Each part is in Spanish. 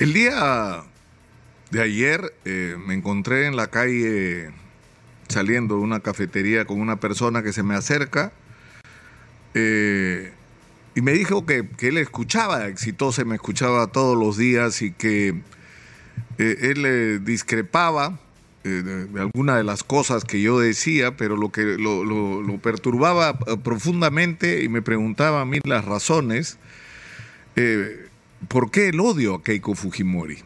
El día de ayer eh, me encontré en la calle saliendo de una cafetería con una persona que se me acerca eh, y me dijo que, él escuchaba Exitosa, me escuchaba todos los días y que eh, él discrepaba de, alguna de las cosas que yo decía, pero lo que lo, lo perturbaba profundamente y me preguntaba a mí las razones. ¿Por qué el odio a Keiko Fujimori?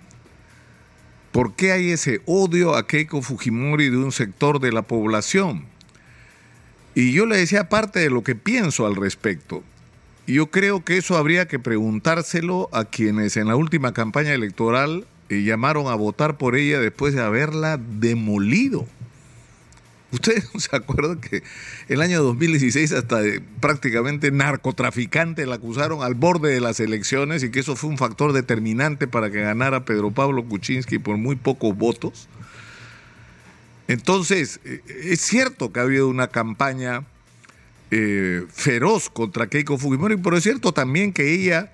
¿Por qué hay ese odio a Keiko Fujimori de un sector de la población? Y yo le decía parte de lo que pienso al respecto. Yo creo que eso habría que preguntárselo a quienes en la última campaña electoral eh, llamaron a votar por ella después de haberla demolido. Ustedes no se acuerdan que el año 2016 hasta prácticamente narcotraficante la acusaron al borde de las elecciones y que eso fue un factor determinante para que ganara Pedro Pablo Kuczynski por muy pocos votos. Entonces, eh, es cierto que ha habido una campaña eh, feroz contra Keiko Fujimori, pero es cierto también que ella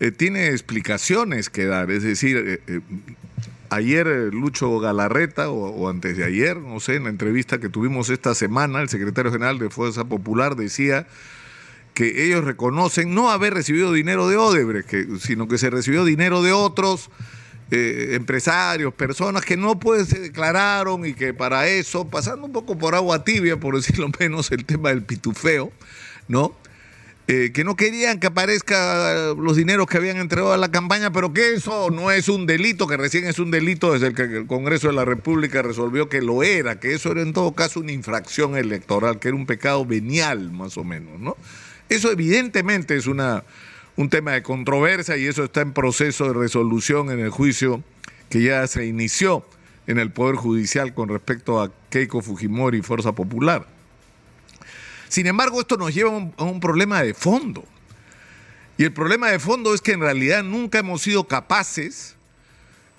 eh, tiene explicaciones que dar. Es decir, ayer eh, Lucho Galarreta, o, antes de ayer, no sé, en la entrevista que tuvimos esta semana, el secretario general de Fuerza Popular decía que ellos reconocen no haber recibido dinero de Odebrecht, sino que se recibió dinero de otros eh, empresarios, personas que no pues, se declararon y que para eso, pasando un poco por agua tibia, por decirlo menos, el tema del pitufeo, ¿no? Eh, que no querían que aparezca los dineros que habían entregado a la campaña, pero que eso no es un delito, que recién es un delito desde el que el Congreso de la República resolvió que lo era, que eso era en todo caso una infracción electoral, que era un pecado venial más o menos, ¿no? Eso evidentemente es una, un tema de controversia y eso está en proceso de resolución en el juicio que ya se inició en el Poder Judicial con respecto a Keiko Fujimori y Fuerza Popular. Sin embargo, esto nos lleva a un, problema de fondo. Y el problema de fondo es que en realidad nunca hemos sido capaces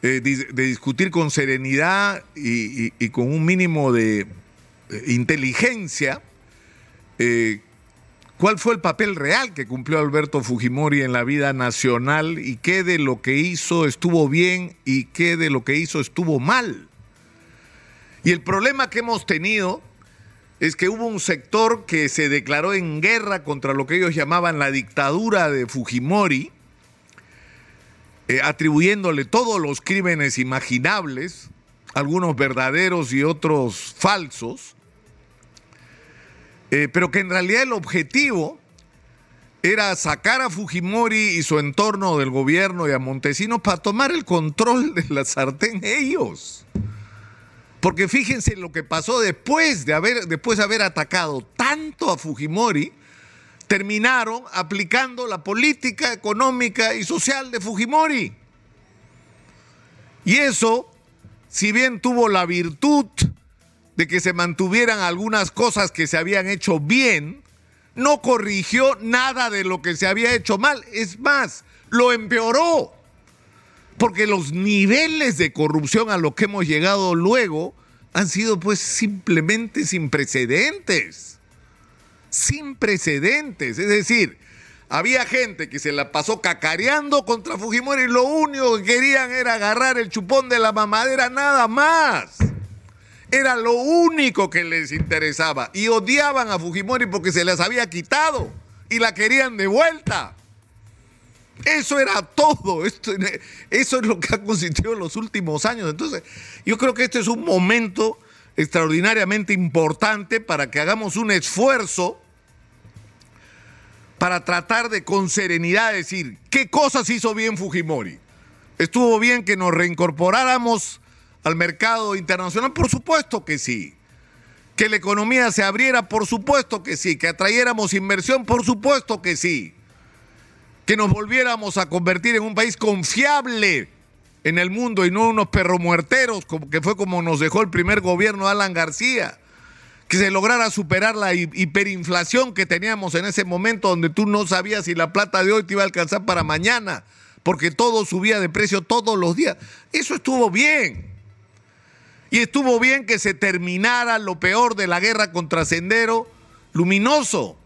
eh, de, discutir con serenidad y, con un mínimo de eh, inteligencia eh, cuál fue el papel real que cumplió Alberto Fujimori en la vida nacional y qué de lo que hizo estuvo bien y qué de lo que hizo estuvo mal. Y el problema que hemos tenido es que hubo un sector que se declaró en guerra contra lo que ellos llamaban la dictadura de Fujimori, eh, atribuyéndole todos los crímenes imaginables, algunos verdaderos y otros falsos, eh, pero que en realidad el objetivo era sacar a Fujimori y su entorno del gobierno y a Montesinos para tomar el control de la sartén ellos. Porque fíjense lo que pasó después de haber, después de haber atacado tanto a Fujimori, terminaron aplicando la política económica y social de Fujimori. Y eso, si bien tuvo la virtud de que se mantuvieran algunas cosas que se habían hecho bien, no corrigió nada de lo que se había hecho mal. Es más, lo empeoró porque los niveles de corrupción a los que hemos llegado luego han sido pues simplemente sin precedentes. Sin precedentes. Es decir, había gente que se la pasó cacareando contra Fujimori y lo único que querían era agarrar el chupón de la mamadera nada más. Era lo único que les interesaba. Y odiaban a Fujimori porque se las había quitado y la querían de vuelta. Eso era todo. Esto, eso es lo que ha consistido en los últimos años. Entonces, yo creo que este es un momento extraordinariamente importante para que hagamos un esfuerzo para tratar de con serenidad decir qué cosas hizo bien Fujimori. ¿Estuvo bien que nos reincorporáramos al mercado internacional? Por supuesto que sí. ¿Que la economía se abriera? Por supuesto que sí. ¿Que atrayéramos inversión? Por supuesto que sí que nos volviéramos a convertir en un país confiable en el mundo y no unos perromuerteros, como que fue como nos dejó el primer gobierno Alan García. Que se lograra superar la hiperinflación que teníamos en ese momento donde tú no sabías si la plata de hoy te iba a alcanzar para mañana, porque todo subía de precio todos los días. Eso estuvo bien. Y estuvo bien que se terminara lo peor de la guerra contra Sendero Luminoso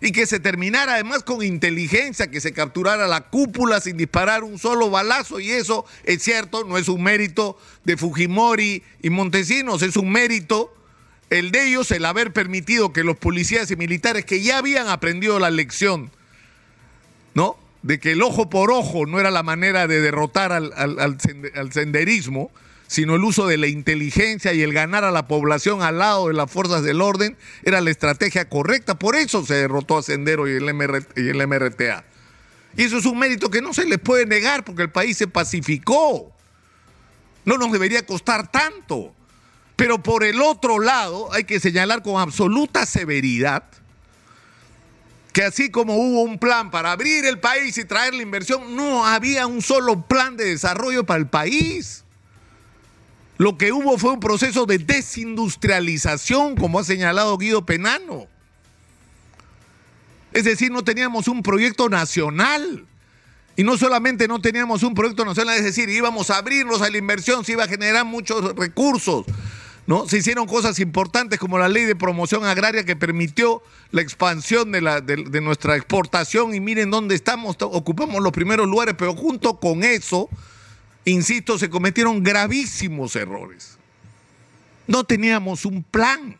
y que se terminara además con inteligencia, que se capturara la cúpula sin disparar un solo balazo. Y eso es cierto, no es un mérito de Fujimori y Montesinos, es un mérito el de ellos el haber permitido que los policías y militares que ya habían aprendido la lección, ¿no? De que el ojo por ojo no era la manera de derrotar al, al senderismo, sino el uso de la inteligencia y el ganar a la población al lado de las fuerzas del orden era la estrategia correcta. Por eso se derrotó a Sendero y el, el MRTA. Y eso es un mérito que no se les puede negar porque el país se pacificó. No nos debería costar tanto. Pero por el otro lado, hay que señalar con absoluta severidad que así como hubo un plan para abrir el país y traer la inversión, no había un solo plan de desarrollo para el país. Lo que hubo fue un proceso de desindustrialización, como ha señalado Guido Penano. Es decir, no teníamos un proyecto nacional. Y no solamente no teníamos un proyecto nacional, es decir, íbamos a abrirnos a la inversión, se iba a generar muchos recursos. ¿no? Se hicieron cosas importantes como la ley de promoción agraria que permitió la expansión de, de nuestra exportación y miren dónde estamos, ocupamos los primeros lugares, pero junto con eso insisto, se cometieron gravísimos errores. No teníamos un plan.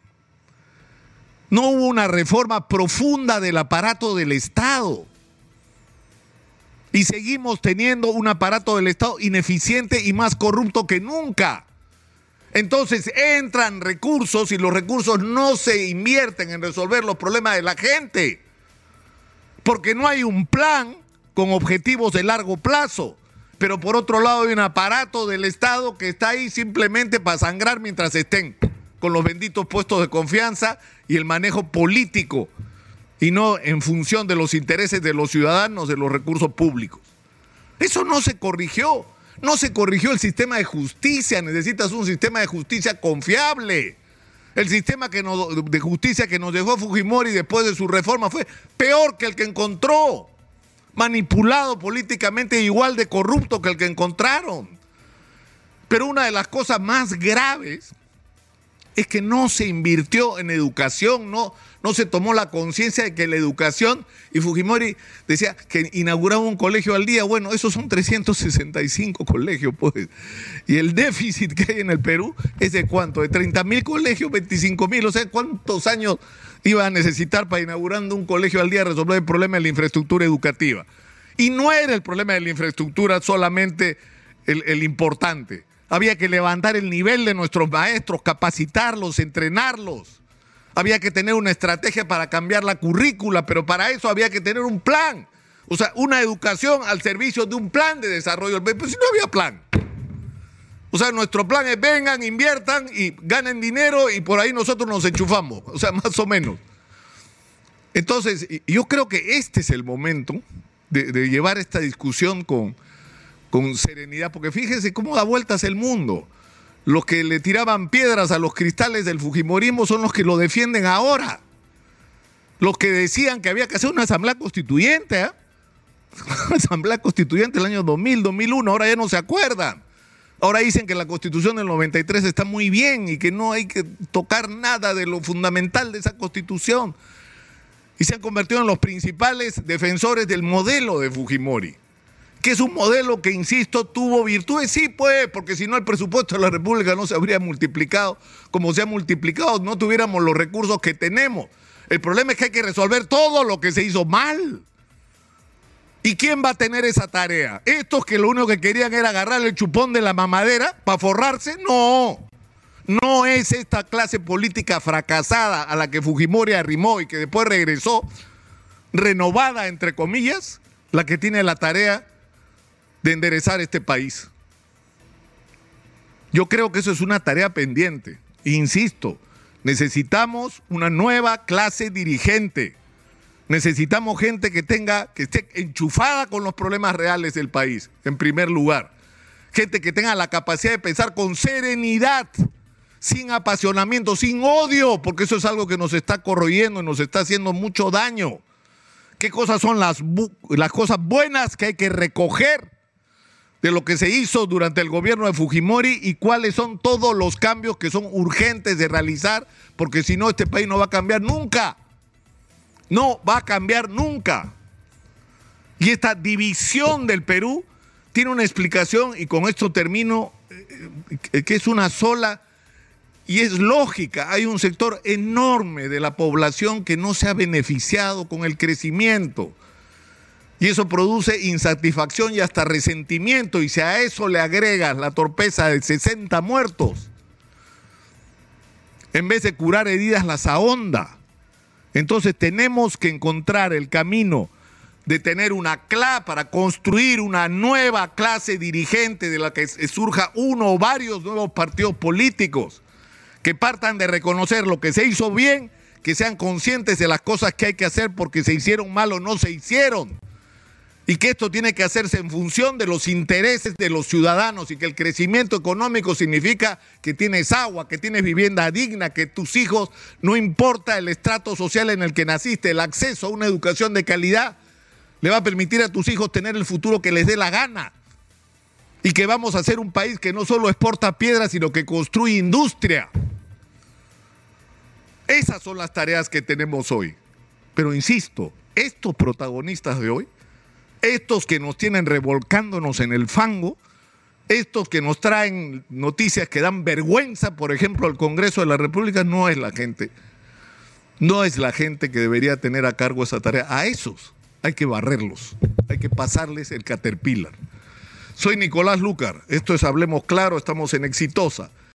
No hubo una reforma profunda del aparato del Estado. Y seguimos teniendo un aparato del Estado ineficiente y más corrupto que nunca. Entonces entran recursos y los recursos no se invierten en resolver los problemas de la gente. Porque no hay un plan con objetivos de largo plazo pero por otro lado hay un aparato del Estado que está ahí simplemente para sangrar mientras estén con los benditos puestos de confianza y el manejo político y no en función de los intereses de los ciudadanos, de los recursos públicos. Eso no se corrigió. No se corrigió el sistema de justicia. Necesitas un sistema de justicia confiable. El sistema de justicia que nos dejó Fujimori después de su reforma fue peor que el que encontró manipulado políticamente igual de corrupto que el que encontraron. Pero una de las cosas más graves es que no se invirtió en educación, no, no se tomó la conciencia de que la educación, y Fujimori decía que inauguraba un colegio al día, bueno, esos son 365 colegios, pues, y el déficit que hay en el Perú es de cuánto, de 30 mil colegios, 25 mil, o sea, ¿cuántos años iba a necesitar para inaugurando un colegio al día resolver el problema de la infraestructura educativa. Y no era el problema de la infraestructura solamente el, importante. Había que levantar el nivel de nuestros maestros, capacitarlos, entrenarlos. Había que tener una estrategia para cambiar la currícula, pero para eso había que tener un plan. O sea, una educación al servicio de un plan de desarrollo. Pero si no había plan. O sea, nuestro plan es vengan, inviertan y ganen dinero y por ahí nosotros nos enchufamos. O sea, más o menos. Entonces, yo creo que este es el momento de, llevar esta discusión con, con serenidad, porque fíjense cómo da vueltas el mundo. Los que le tiraban piedras a los cristales del Fujimorismo son los que lo defienden ahora. Los que decían que había que hacer una asamblea constituyente, ¿eh? asamblea constituyente el año 2000, 2001, ahora ya no se acuerdan. Ahora dicen que la constitución del 93 está muy bien y que no hay que tocar nada de lo fundamental de esa constitución. Y se han convertido en los principales defensores del modelo de Fujimori, que es un modelo que, insisto, tuvo virtudes. Sí, pues, porque si no el presupuesto de la República no se habría multiplicado como se ha multiplicado, no tuviéramos los recursos que tenemos. El problema es que hay que resolver todo lo que se hizo mal. ¿Y quién va a tener esa tarea? ¿Estos que lo único que querían era agarrar el chupón de la mamadera para forrarse? No. No es esta clase política fracasada a la que Fujimori arrimó y que después regresó, renovada entre comillas, la que tiene la tarea de enderezar este país. Yo creo que eso es una tarea pendiente. Insisto, necesitamos una nueva clase dirigente Necesitamos gente que tenga, que esté enchufada con los problemas reales del país, en primer lugar. Gente que tenga la capacidad de pensar con serenidad, sin apasionamiento, sin odio, porque eso es algo que nos está corroyendo y nos está haciendo mucho daño. ¿Qué cosas son las, las cosas buenas que hay que recoger de lo que se hizo durante el gobierno de Fujimori y cuáles son todos los cambios que son urgentes de realizar, porque si no este país no va a cambiar nunca. No va a cambiar nunca. Y esta división del Perú tiene una explicación, y con esto termino, eh, que es una sola y es lógica. Hay un sector enorme de la población que no se ha beneficiado con el crecimiento. Y eso produce insatisfacción y hasta resentimiento. Y si a eso le agregas la torpeza de 60 muertos, en vez de curar heridas las ahonda. Entonces tenemos que encontrar el camino de tener una clave para construir una nueva clase dirigente de la que surja uno o varios nuevos partidos políticos que partan de reconocer lo que se hizo bien, que sean conscientes de las cosas que hay que hacer porque se hicieron mal o no se hicieron. Y que esto tiene que hacerse en función de los intereses de los ciudadanos y que el crecimiento económico significa que tienes agua, que tienes vivienda digna, que tus hijos, no importa el estrato social en el que naciste, el acceso a una educación de calidad, le va a permitir a tus hijos tener el futuro que les dé la gana. Y que vamos a ser un país que no solo exporta piedras, sino que construye industria. Esas son las tareas que tenemos hoy. Pero insisto, estos protagonistas de hoy, estos que nos tienen revolcándonos en el fango, estos que nos traen noticias que dan vergüenza, por ejemplo, al Congreso de la República, no es la gente. No es la gente que debería tener a cargo esa tarea. A esos hay que barrerlos, hay que pasarles el caterpillar. Soy Nicolás Lucar, esto es Hablemos Claro, estamos en Exitosa